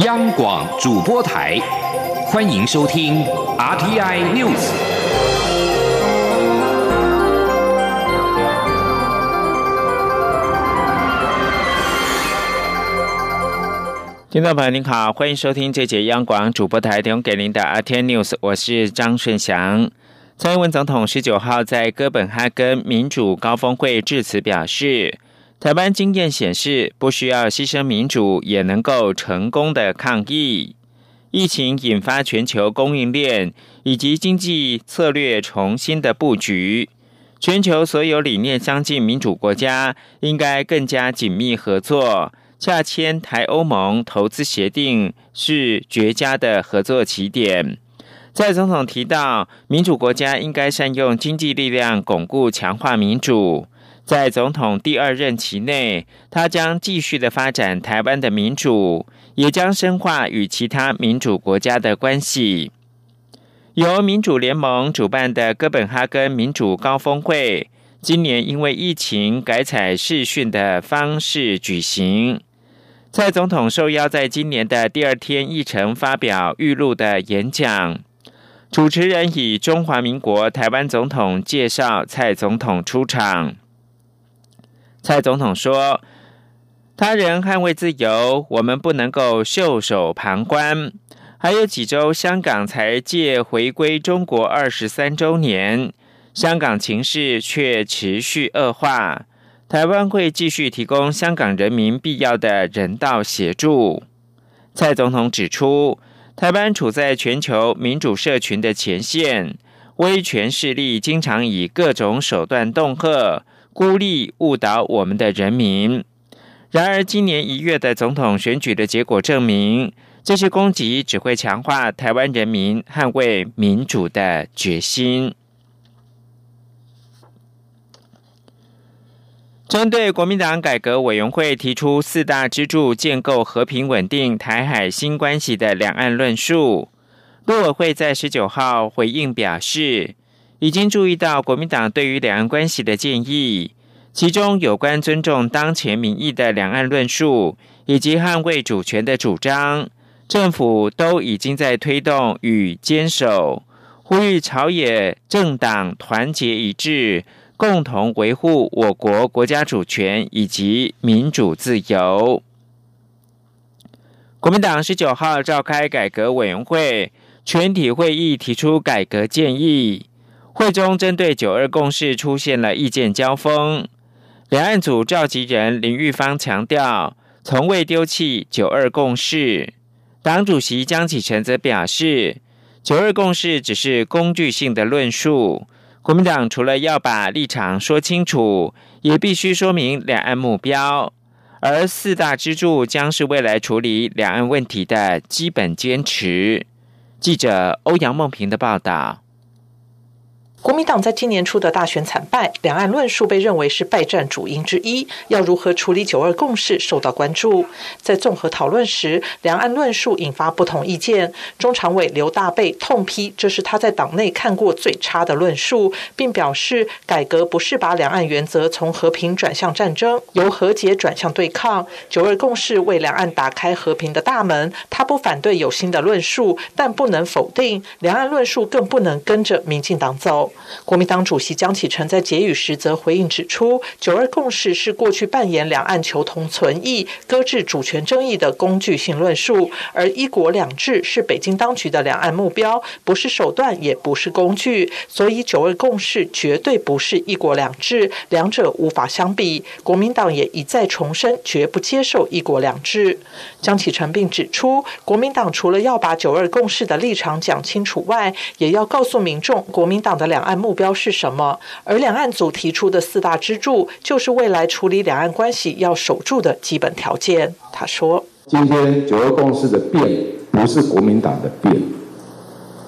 央广主播台，欢迎收听 RTI News。听众朋友您好，欢迎收听这节央广主播台提供给您的 RTI News，我是张顺祥。蔡英文总统十九号在哥本哈根民主高峰会致辞表示。台湾经验显示，不需要牺牲民主，也能够成功的抗疫。疫情引发全球供应链以及经济策略重新的布局，全球所有理念相近民主国家应该更加紧密合作。洽签台欧盟投资协定是绝佳的合作起点。在总统提到，民主国家应该善用经济力量，巩固强化民主。在总统第二任期内，他将继续的发展台湾的民主，也将深化与其他民主国家的关系。由民主联盟主办的哥本哈根民主高峰会，今年因为疫情改采视讯的方式举行。蔡总统受邀在今年的第二天议程发表预录的演讲，主持人以中华民国台湾总统介绍蔡总统出场。蔡总统说：“他人捍卫自由，我们不能够袖手旁观。还有几周，香港才借回归中国二十三周年，香港情势却持续恶化。台湾会继续提供香港人民必要的人道协助。”蔡总统指出，台湾处在全球民主社群的前线，威权势力经常以各种手段恫吓。孤立误导我们的人民。然而，今年一月的总统选举的结果证明，这些攻击只会强化台湾人民捍卫民主的决心。针对国民党改革委员会提出四大支柱建构和平稳定台海新关系的两岸论述，陆委会在十九号回应表示。已经注意到国民党对于两岸关系的建议，其中有关尊重当前民意的两岸论述，以及捍卫主权的主张，政府都已经在推动与坚守，呼吁朝野政党团结一致，共同维护我国国家主权以及民主自由。国民党十九号召开改革委员会全体会议，提出改革建议。会中针对九二共识出现了意见交锋，两岸组召集人林玉芳强调，从未丢弃九二共识。党主席江启臣则表示，九二共识只是工具性的论述。国民党除了要把立场说清楚，也必须说明两岸目标，而四大支柱将是未来处理两岸问题的基本坚持。记者欧阳梦平的报道。国民党在今年初的大选惨败，两岸论述被认为是败战主因之一。要如何处理九二共识受到关注。在综合讨论时，两岸论述引发不同意见。中常委刘大贝痛批这是他在党内看过最差的论述，并表示改革不是把两岸原则从和平转向战争，由和解转向对抗。九二共识为两岸打开和平的大门。他不反对有新的论述，但不能否定两岸论述，更不能跟着民进党走。国民党主席江启臣在结语时则回应指出，九二共识是过去扮演两岸求同存异、搁置主权争议的工具性论述，而一国两制是北京当局的两岸目标，不是手段，也不是工具。所以九二共识绝对不是一国两制，两者无法相比。国民党也一再重申，绝不接受一国两制。江启臣并指出，国民党除了要把九二共识的立场讲清楚外，也要告诉民众，国民党的两按。目标是什么？而两岸组提出的四大支柱，就是未来处理两岸关系要守住的基本条件。他说：“今天九二共识的变，不是国民党的变，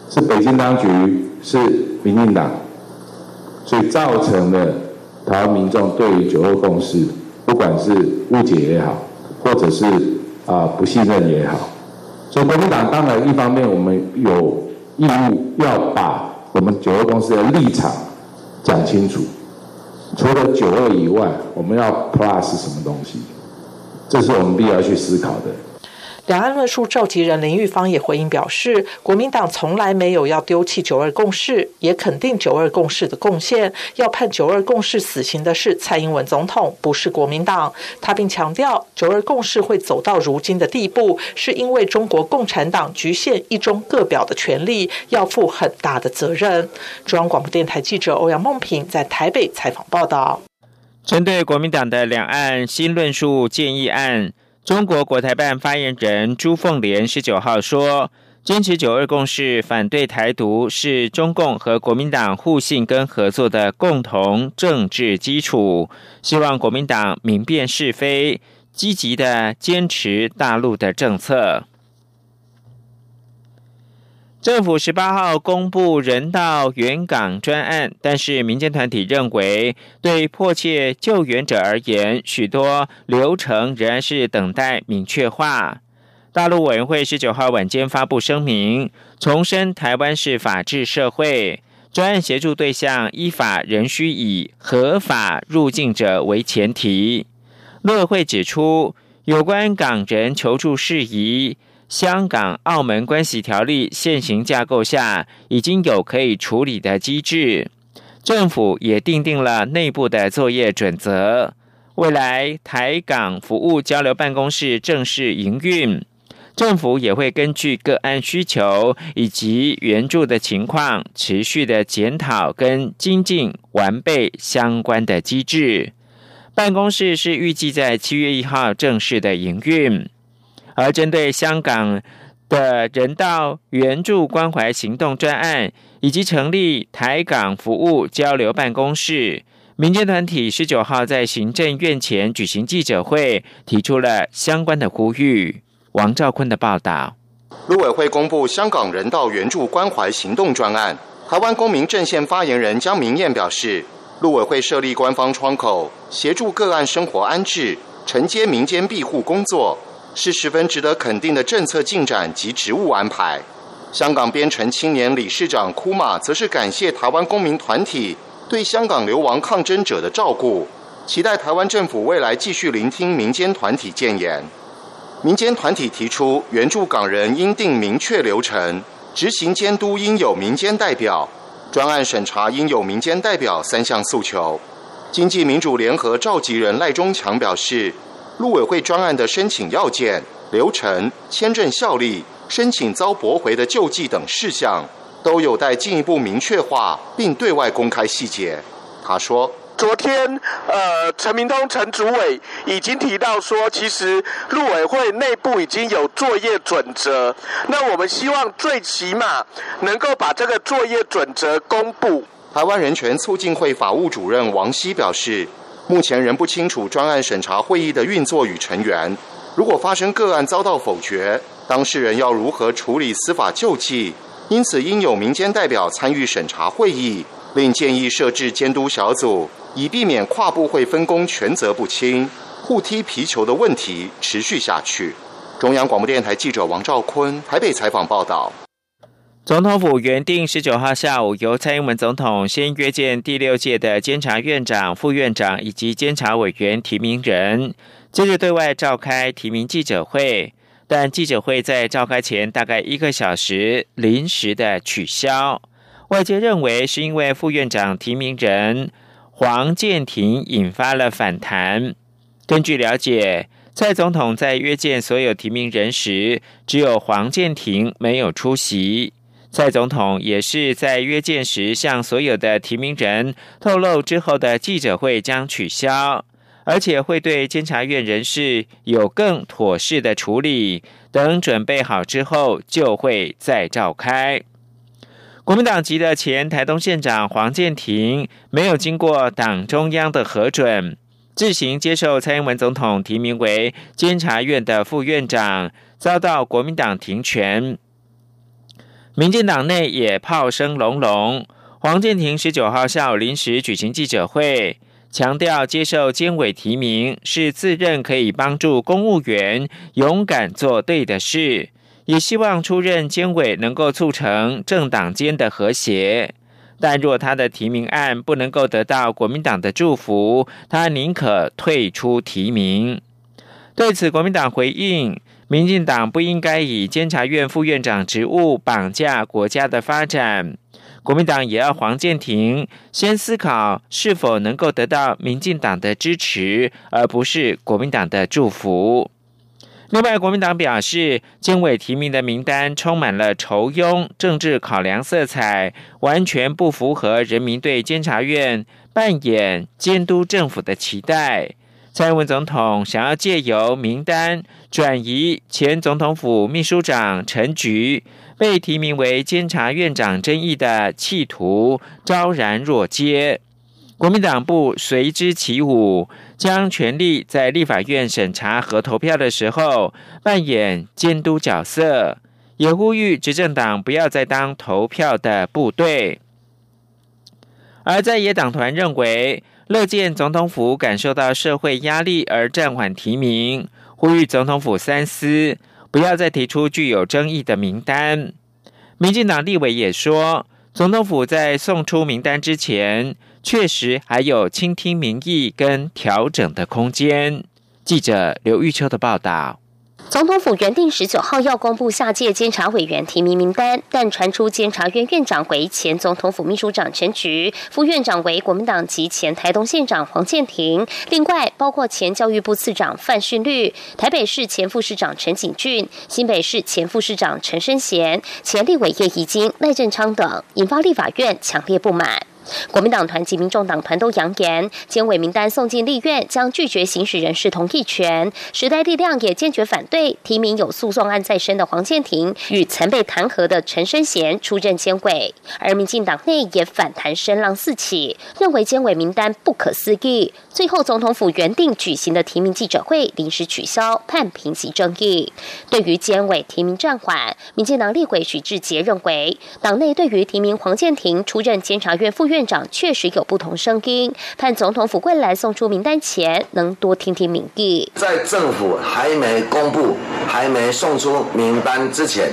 是北京当局，是民进党，所以造成了台湾民众对于九二共识，不管是误解也好，或者是啊不信任也好，所以国民党当然一方面我们有义务要把。”我们九二公司的立场讲清楚，除了九二以外，我们要 plus 什么东西？这是我们必要去思考的。两岸论述召集人林玉芳也回应表示，国民党从来没有要丢弃九二共识，也肯定九二共识的贡献。要判九二共识死刑的是蔡英文总统，不是国民党。他并强调，九二共识会走到如今的地步，是因为中国共产党局限一中各表的权利，要负很大的责任。中央广播电台记者欧阳梦平在台北采访报道。针对国民党的两岸新论述建议案。中国国台办发言人朱凤莲十九号说：“坚持九二共识，反对台独，是中共和国民党互信跟合作的共同政治基础。希望国民党明辨是非，积极的坚持大陆的政策。”政府十八号公布人道援港专案，但是民间团体认为，对迫切救援者而言，许多流程仍然是等待明确化。大陆委员会十九号晚间发布声明，重申台湾是法治社会，专案协助对象依法仍需以合法入境者为前提。陆委会指出，有关港人求助事宜。香港澳门关系条例现行架构下已经有可以处理的机制，政府也订定了内部的作业准则。未来台港服务交流办公室正式营运，政府也会根据个案需求以及援助的情况，持续的检讨跟精进完备相关的机制。办公室是预计在七月一号正式的营运。而针对香港的人道援助关怀行动专案，以及成立台港服务交流办公室，民间团体十九号在行政院前举行记者会，提出了相关的呼吁。王兆坤的报道。陆委会公布香港人道援助关怀行动专案，台湾公民阵线发言人江明燕表示，陆委会设立官方窗口，协助个案生活安置，承接民间庇护工作。是十分值得肯定的政策进展及职务安排。香港编程青年理事长库马则是感谢台湾公民团体对香港流亡抗争者的照顾，期待台湾政府未来继续聆听民间团体建言。民间团体提出，援助港人应定明确流程，执行监督应有民间代表，专案审查应有民间代表三项诉求。经济民主联合召集人赖中强表示。陆委会专案的申请要件、流程、签证效力、申请遭驳回的救济等事项，都有待进一步明确化，并对外公开细节。他说：“昨天，呃，陈明通陈主委已经提到说，其实陆委会内部已经有作业准则。那我们希望最起码能够把这个作业准则公布。”台湾人权促进会法务主任王希表示。目前仍不清楚专案审查会议的运作与成员。如果发生个案遭到否决，当事人要如何处理司法救济？因此，应有民间代表参与审查会议，另建议设置监督小组，以避免跨部会分工权责不清、互踢皮球的问题持续下去。中央广播电台记者王兆坤台北采访报道。总统府原定十九号下午由蔡英文总统先约见第六届的监察院长、副院长以及监察委员提名人，接着对外召开提名记者会。但记者会在召开前大概一个小时临时的取消，外界认为是因为副院长提名人黄建庭引发了反弹。根据了解，蔡总统在约见所有提名人时，只有黄建庭没有出席。蔡总统也是在约见时向所有的提名人透露，之后的记者会将取消，而且会对监察院人事有更妥适的处理，等准备好之后就会再召开。国民党籍的前台东县长黄建庭没有经过党中央的核准，自行接受蔡英文总统提名为监察院的副院长，遭到国民党停权。民进党内也炮声隆隆。黄建庭十九号下午临时举行记者会，强调接受监委提名是自认可以帮助公务员勇敢做对的事，也希望出任监委能够促成政党间的和谐。但若他的提名案不能够得到国民党的祝福，他宁可退出提名。对此，国民党回应。民进党不应该以监察院副院长职务绑架国家的发展。国民党也要黄建庭先思考是否能够得到民进党的支持，而不是国民党的祝福。另外，国民党表示，监委提名的名单充满了仇庸、政治考量色彩，完全不符合人民对监察院扮演监督政府的期待。蔡英文总统想要借由名单转移前总统府秘书长陈菊被提名为监察院长争议的企图，昭然若揭。国民党部随之起舞，将权力在立法院审查和投票的时候扮演监督角色，也呼吁执政党不要再当投票的部队。而在野党团认为，乐见总统府感受到社会压力而暂缓提名，呼吁总统府三思，不要再提出具有争议的名单。民进党立委也说，总统府在送出名单之前。确实还有倾听民意跟调整的空间。记者刘玉秋的报道。总统府原定十九号要公布下届监察委员提名名单，但传出监察院院长为前总统府秘书长陈菊，副院长为国民党籍前台东县长黄建庭，另外包括前教育部次长范训律、台北市前副市长陈景俊、新北市前副市长陈生贤、前立委叶宜金、赖振昌等，引发立法院强烈不满。国民党团及民众党团都扬言，监委名单送进立院将拒绝行使人事同意权。时代力量也坚决反对提名有诉讼案在身的黄建庭与曾被弹劾的陈生贤出任监委。而民进党内也反弹声浪四起，认为监委名单不可思议。最后，总统府原定举行的提名记者会临时取消，判平息争议。对于监委提名暂缓，民进党立委许志杰认为，党内对于提名黄建庭出任监察院副院。院长确实有不同声音，盼总统府未来送出名单前，能多听听民意。在政府还没公布、还没送出名单之前。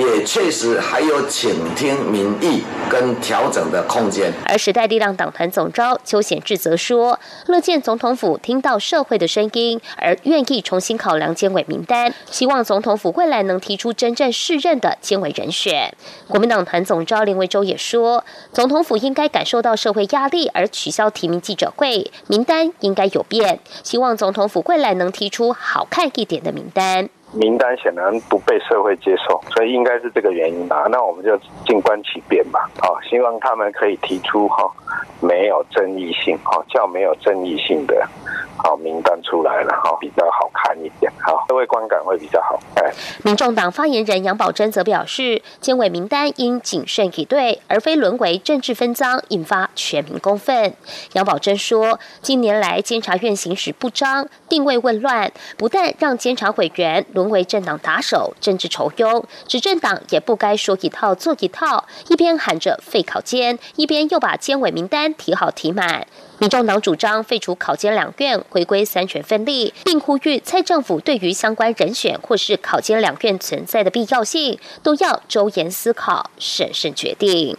也确实还有倾听民意跟调整的空间。而时代力量党团总召邱显志则说，乐见总统府听到社会的声音，而愿意重新考量监委名单，希望总统府未来能提出真正适任的监委人选。国民党团总召林维洲也说，总统府应该感受到社会压力而取消提名记者会，名单应该有变，希望总统府未来能提出好看一点的名单。名单显然不被社会接受，所以应该是这个原因吧。那我们就静观其变吧。好，希望他们可以提出哈没有争议性，哈较没有争议性的。好，名单出来了，哈，比较好看一点，好，社会观感会比较好。哎，民众党发言人杨宝珍则表示，监委名单应谨慎以对，而非沦为政治分赃，引发全民公愤。杨宝珍说，近年来监察院行使不彰，定位混乱，不但让监察委员沦为政党打手、政治仇庸，执政党也不该说一套做一套，一边喊着废考监，一边又把监委名单提好提满。民众党主张废除考监两院，回归三权分立，并呼吁蔡政府对于相关人选或是考监两院存在的必要性，都要周延思考、审慎决定。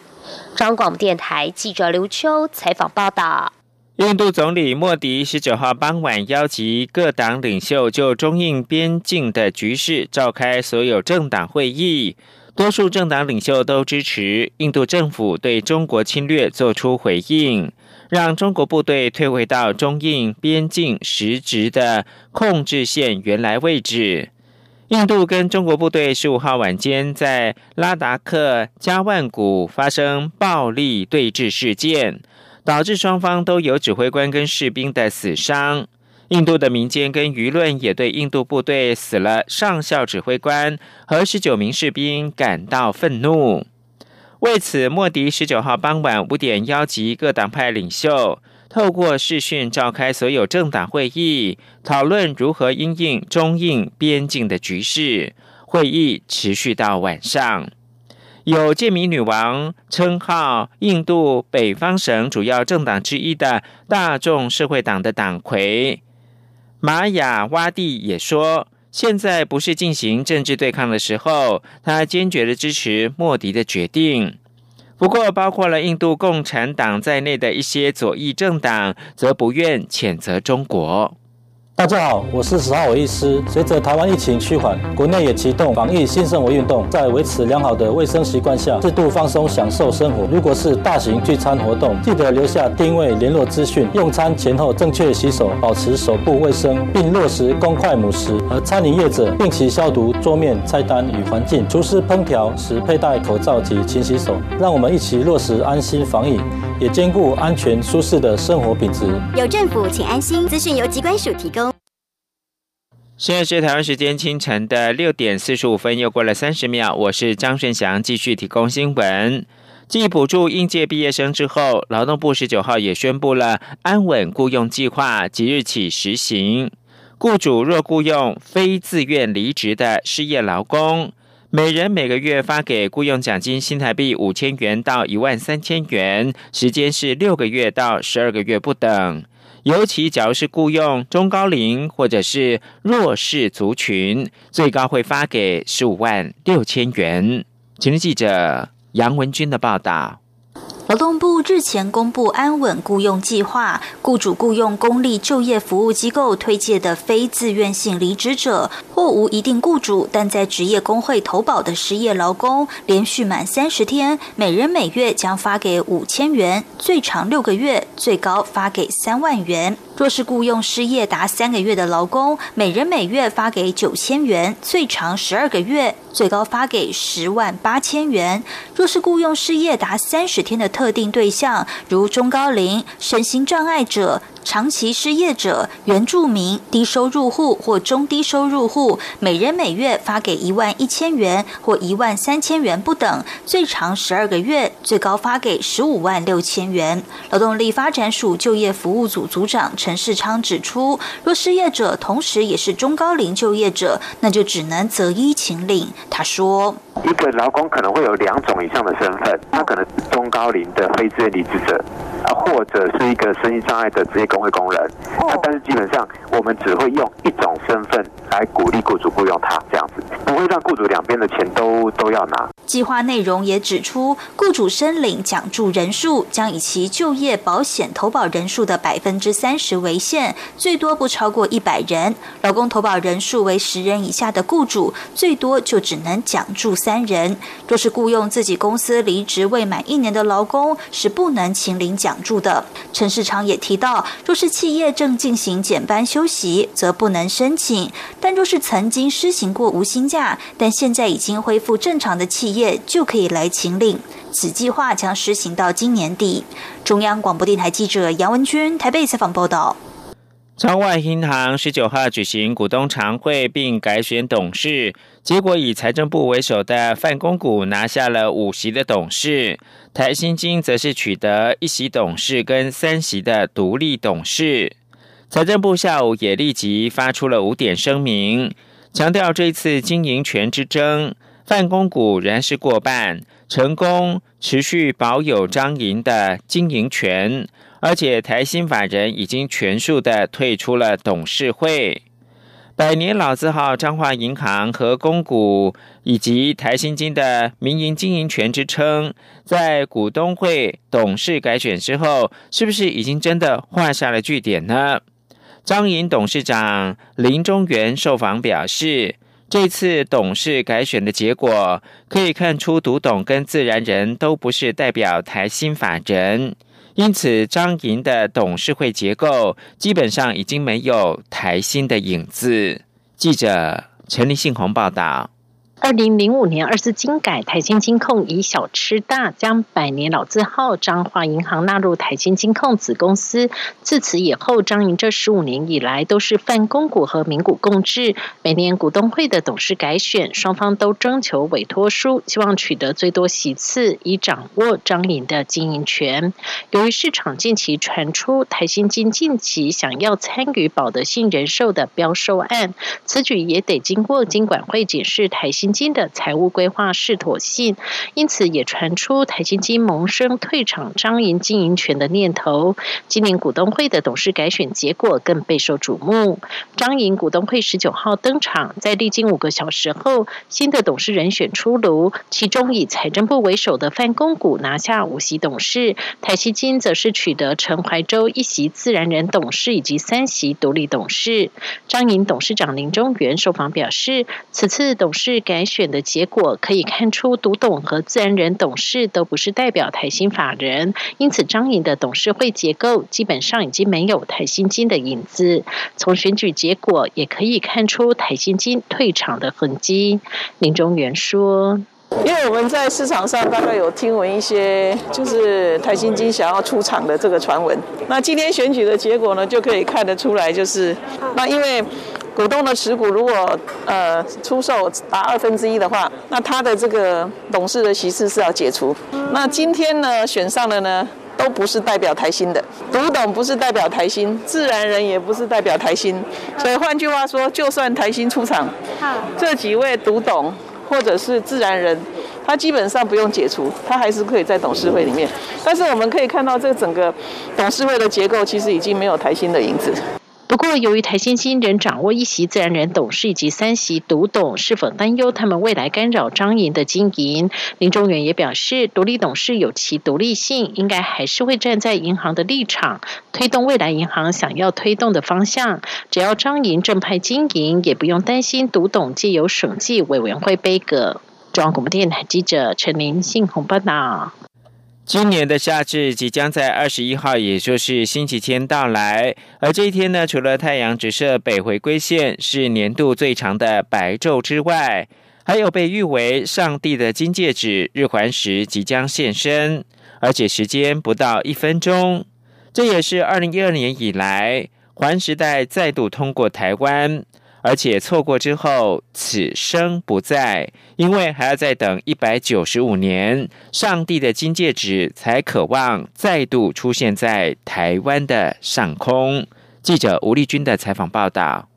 中央广电台记者刘秋采访报道。印度总理莫迪十九号傍晚邀集各党领袖就中印边境的局势召开所有政党会议，多数政党领袖都支持印度政府对中国侵略作出回应。让中国部队退回到中印边境实质的控制线原来位置。印度跟中国部队十五号晚间在拉达克加万谷发生暴力对峙事件，导致双方都有指挥官跟士兵的死伤。印度的民间跟舆论也对印度部队死了上校指挥官和十九名士兵感到愤怒。为此，莫迪十九号傍晚五点邀集各党派领袖，透过视讯召开所有政党会议，讨论如何因应中印边境的局势。会议持续到晚上。有“建民女王”称号、印度北方省主要政党之一的大众社会党的党魁玛雅洼蒂也说。现在不是进行政治对抗的时候，他坚决的支持莫迪的决定。不过，包括了印度共产党在内的一些左翼政党则不愿谴责中国。大家好，我是十号伟医师。随着台湾疫情趋缓，国内也启动防疫新生活运动，在维持良好的卫生习惯下，适度放松享受生活。如果是大型聚餐活动，记得留下定位联络资讯，用餐前后正确洗手，保持手部卫生，并落实公筷母食。而餐饮业者定期消毒桌面、菜单与环境，厨师烹调时佩戴口罩及勤洗手。让我们一起落实安心防疫，也兼顾安全舒适的生活品质。有政府，请安心。资讯由机关署提供。现在是台湾时间清晨的六点四十五分，又过了三十秒。我是张顺祥，继续提供新闻。继补助应届毕业生之后，劳动部十九号也宣布了安稳雇佣计划，即日起实行。雇主若雇佣非自愿离职的失业劳工，每人每个月发给雇佣奖金新台币五千元到一万三千元，时间是六个月到十二个月不等。尤其，假如是雇佣中高龄或者是弱势族群，最高会发给十五万六千元。请听记者杨文军的报道。劳动部日前公布安稳雇佣计划，雇主雇佣公立就业服务机构推荐的非自愿性离职者，或无一定雇主，但在职业工会投保的失业劳工，连续满三十天，每人每月将发给五千元，最长六个月，最高发给三万元。若是雇佣失业达三个月的劳工，每人每月发给九千元，最长十二个月，最高发给十万八千元。若是雇佣失业达三十天的特定对象，如中高龄、身心障碍者。长期失业者、原住民、低收入户或中低收入户，每人每月发给一万一千元或一万三千元不等，最长十二个月，最高发给十五万六千元。劳动力发展署就业服务组组长陈世昌指出，若失业者同时也是中高龄就业者，那就只能择一请领。他说：“一个劳工可能会有两种以上的身份，他可能中高龄的非自愿离职者。”啊，或者是一个身心障碍的职业工会工人，那但是基本上我们只会用一种身份来鼓励雇主雇佣他，这样子不会让雇主两边的钱都都要拿。计划内容也指出，雇主申领奖助人数将以其就业保险投保人数的百分之三十为限，最多不超过一百人。劳工投保人数为十人以下的雇主，最多就只能奖助三人。若是雇佣自己公司离职未满一年的劳工，是不能请领奖。挡住的陈世昌也提到，若是企业正进行减班休息，则不能申请；但若是曾经施行过无薪假，但现在已经恢复正常的企业，就可以来请领。此计划将施行到今年底。中央广播电台记者杨文君台北采访报道。超外银行十九号举行股东常会，并改选董事，结果以财政部为首的范公股拿下了五席的董事，台新金则是取得一席董事跟三席的独立董事。财政部下午也立即发出了五点声明，强调这次经营权之争，范公股仍是过半，成功持续保有张银的经营权。而且台新法人已经全数的退出了董事会，百年老字号彰化银行和公股以及台新金的民营经营权之称，在股东会董事改选之后，是不是已经真的画下了句点呢？张银董事长林中元受访表示，这次董事改选的结果可以看出，独董跟自然人都不是代表台新法人。因此，张营的董事会结构基本上已经没有台新的影子。记者陈立信红报道。二零零五年二次金改，台新金控以小吃大，将百年老字号彰化银行纳入台新金控子公司。自此以后，张营这十五年以来都是泛公股和民股共治。每年股东会的董事改选，双方都征求委托书，希望取得最多席次，以掌握张营的经营权。由于市场近期传出台新金近期想要参与保德信人寿的标售案，此举也得经过金管会检视台新。金的财务规划是妥信，因此也传出台新金萌生退场张营经营权的念头。今年股东会的董事改选结果更备受瞩目。张营股东会十九号登场，在历经五个小时后，新的董事人选出炉，其中以财政部为首的范公股拿下五席董事，台新金则是取得陈怀洲一席自然人董事以及三席独立董事。张营董事长林中元受访表示，此次董事改选的结果可以看出，独董和自然人董事都不是代表台新法人，因此张颖的董事会结构基本上已经没有台新金的影子。从选举结果也可以看出台新金退场的痕迹。林中元说。因为我们在市场上大概有听闻一些，就是台新金想要出场的这个传闻。那今天选举的结果呢，就可以看得出来，就是那因为股东的持股如果呃出售达二分之一的话，那他的这个董事的席次是要解除。那今天呢选上的呢，都不是代表台新的，独董不是代表台新，自然人也不是代表台新。所以换句话说，就算台新出场，这几位独董。或者是自然人，他基本上不用解除，他还是可以在董事会里面。但是我们可以看到，这整个董事会的结构其实已经没有台新的影子。不过，由于台新新人掌握一席自然人董事以及三席独董，是否担忧他们未来干扰张营的经营？林中远也表示，独立董事有其独立性，应该还是会站在银行的立场，推动未来银行想要推动的方向。只要张营正派经营，也不用担心独董借由审计委员会背锅。中央广播电台记者陈林信红报道。今年的夏至即将在二十一号，也就是星期天到来。而这一天呢，除了太阳直射北回归线是年度最长的白昼之外，还有被誉为上帝的金戒指日环食即将现身，而且时间不到一分钟。这也是二零一二年以来环时代再度通过台湾。而且错过之后，此生不再，因为还要再等一百九十五年，上帝的金戒指才渴望再度出现在台湾的上空。记者吴丽君的采访报道。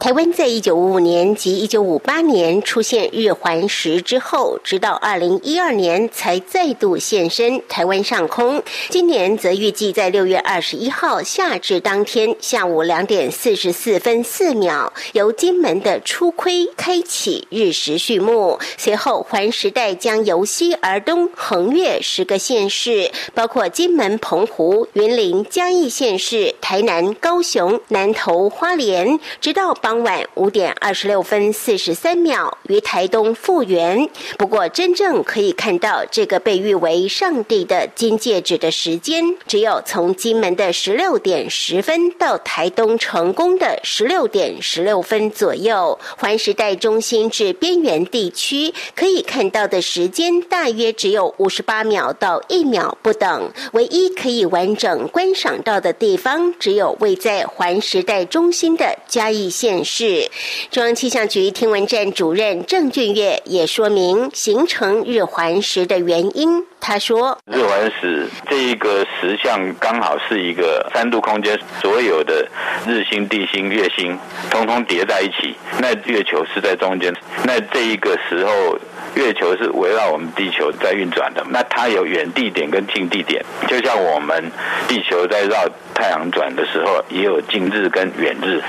台湾在一九五五年及一九五八年出现日环食之后，直到二零一二年才再度现身台湾上空。今年则预计在六月二十一号夏至当天下午两点四十四分四秒，由金门的初窥开启日食序幕。随后环时代将由西而东横越十个县市，包括金门、澎湖、云林、嘉义县市、台南、高雄、南投、花莲，直到。傍晚五点二十六分四十三秒于台东复原。不过，真正可以看到这个被誉为“上帝的金戒指”的时间，只有从金门的十六点十分到台东成功的十六点十六分左右。环时代中心至边缘地区可以看到的时间大约只有五十八秒到一秒不等。唯一可以完整观赏到的地方，只有位在环时代中心的嘉义县。显示，中央气象局天文站主任郑俊月也说明形成日环食的原因。他说：“日环食这一个石像刚好是一个三度空间，所有的日星、地星、月星通通叠在一起，那月球是在中间。那这一个时候，月球是围绕我们地球在运转的。那它有远地点跟近地点，就像我们地球在绕太阳转的时候，也有近日跟远日。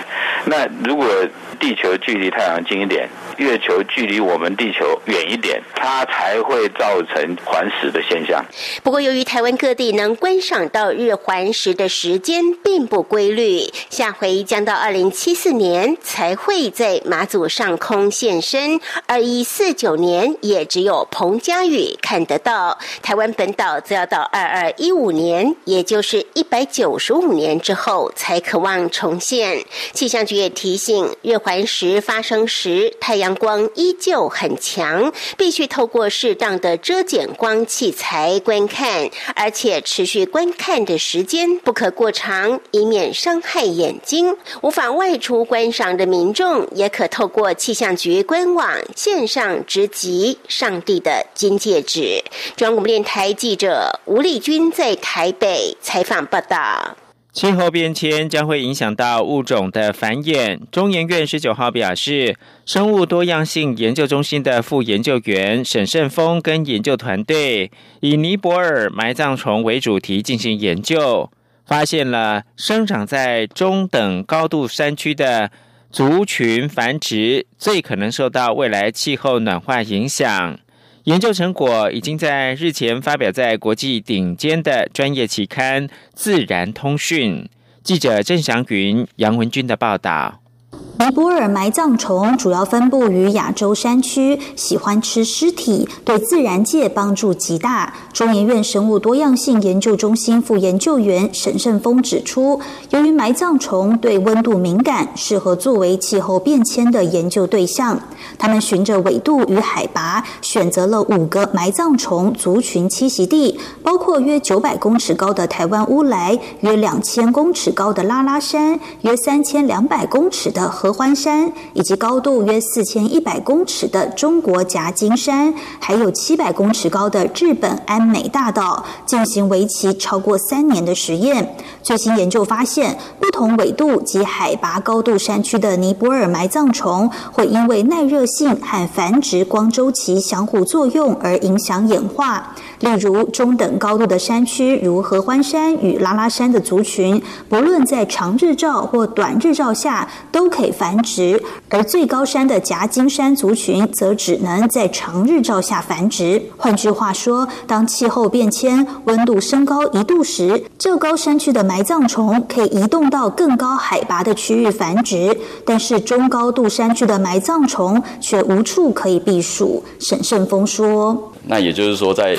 那如果地球距离太阳近一点，月球距离我们地球远一点，它才会造成环食的现象。不过，由于台湾各地能观赏到日环食的时间并不规律，下回将到二零七四年才会在马祖上空现身，二一四九年也只有彭佳宇看得到。台湾本岛则要到二二一五年，也就是一百九十五年之后才渴望重现。气象局也提醒，日环食发生时，太阳。光依旧很强，必须透过适当的遮减光器材观看，而且持续观看的时间不可过长，以免伤害眼睛。无法外出观赏的民众，也可透过气象局官网线上直击上帝的金戒指。中央广播电台记者吴丽君在台北采访报道。气候变迁将会影响到物种的繁衍。中研院十九号表示，生物多样性研究中心的副研究员沈胜峰跟研究团队以尼泊尔埋葬虫为主题进行研究，发现了生长在中等高度山区的族群繁殖最可能受到未来气候暖化影响。研究成果已经在日前发表在国际顶尖的专业期刊《自然通讯》。记者郑祥云、杨文军的报道。尼泊尔埋葬虫主要分布于亚洲山区，喜欢吃尸体，对自然界帮助极大。中研院生物多样性研究中心副研究员沈胜峰指出，由于埋葬虫对温度敏感，适合作为气候变迁的研究对象。他们循着纬度与海拔，选择了五个埋葬虫族群栖息地，包括约九百公尺高的台湾乌来，约两千公尺高的拉拉山，约三千两百公尺的。合欢山以及高度约四千一百公尺的中国夹金山，还有七百公尺高的日本安美大岛，进行为期超过三年的实验。最新研究发现，不同纬度及海拔高度山区的尼泊尔埋葬虫，会因为耐热性和繁殖光周期相互作用而影响演化。例如，中等高度的山区，如合欢山与拉拉山的族群，不论在长日照或短日照下，都可以。繁殖，而最高山的夹金山族群则只能在长日照下繁殖。换句话说，当气候变迁、温度升高一度时，较高山区的埋葬虫可以移动到更高海拔的区域繁殖，但是中高度山区的埋葬虫却无处可以避暑。沈胜峰说：“那也就是说，在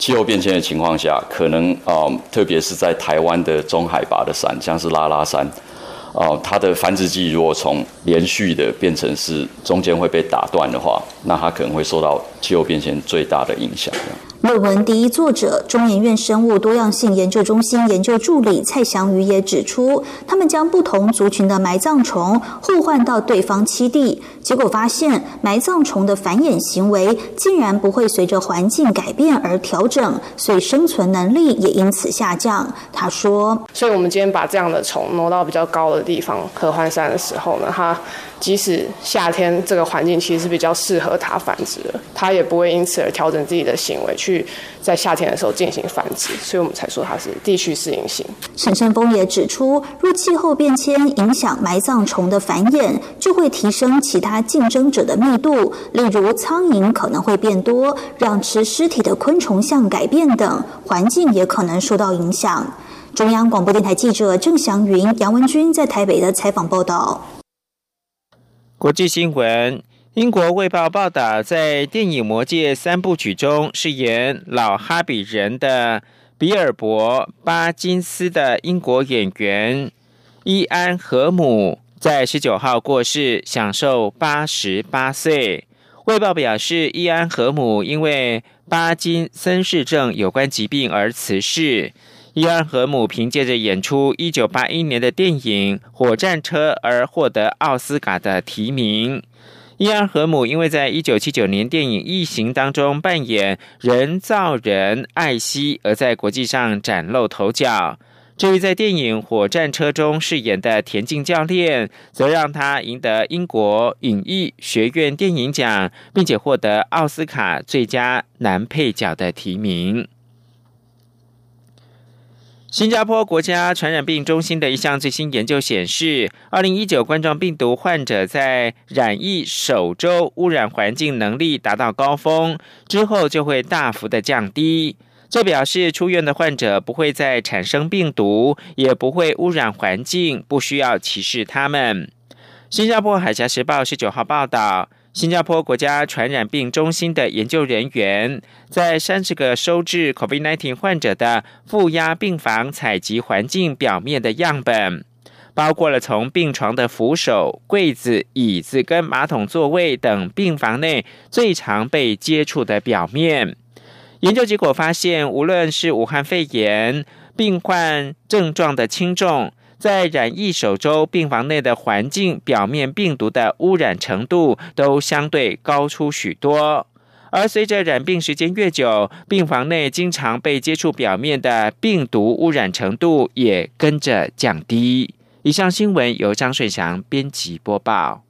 气候变迁的情况下，可能啊，特别是在台湾的中海拔的山，像是拉拉山。”哦，它的繁殖季如果从连续的变成是中间会被打断的话，那它可能会受到气候变迁最大的影响。论文第一作者中研院生物多样性研究中心研究助理蔡祥宇也指出，他们将不同族群的埋葬虫互换到对方栖地，结果发现埋葬虫的繁衍行为竟然不会随着环境改变而调整，所以生存能力也因此下降。他说：“所以我们今天把这样的虫挪到比较高的地方，合欢山的时候呢，它。”即使夏天这个环境其实是比较适合它繁殖的，它也不会因此而调整自己的行为，去在夏天的时候进行繁殖，所以我们才说它是地区适应性。沈胜峰也指出，若气候变迁影响埋葬虫的繁衍，就会提升其他竞争者的密度，例如苍蝇可能会变多，让吃尸体的昆虫相改变等，环境也可能受到影响。中央广播电台记者郑祥云、杨文君在台北的采访报道。国际新闻：英国《卫报》报道，在电影《魔戒》三部曲中饰演老哈比人的比尔博·巴金斯的英国演员伊安·和姆，在十九号过世，享受八十八岁。《卫报》表示，伊安·和姆因为巴金森氏症有关疾病而辞世。伊安和姆凭借着演出1981年的电影《火战车》而获得奥斯卡的提名。伊安和姆因为在1979年电影《异形》当中扮演人造人艾希，而在国际上崭露头角。至于在电影《火战车》中饰演的田径教练，则让他赢得英国影艺学院电影奖，并且获得奥斯卡最佳男配角的提名。新加坡国家传染病中心的一项最新研究显示，二零一九冠状病毒患者在染疫首周污染环境能力达到高峰之后，就会大幅的降低。这表示出院的患者不会再产生病毒，也不会污染环境，不需要歧视他们。新加坡海峡时报十九号报道。新加坡国家传染病中心的研究人员在三十个收治 COVID-19 患者的负压病房采集环境表面的样本，包括了从病床的扶手、柜子、椅子跟马桶座位等病房内最常被接触的表面。研究结果发现，无论是武汉肺炎病患症状的轻重。在染疫首周，病房内的环境表面病毒的污染程度都相对高出许多。而随着染病时间越久，病房内经常被接触表面的病毒污染程度也跟着降低。以上新闻由张顺祥编辑播报。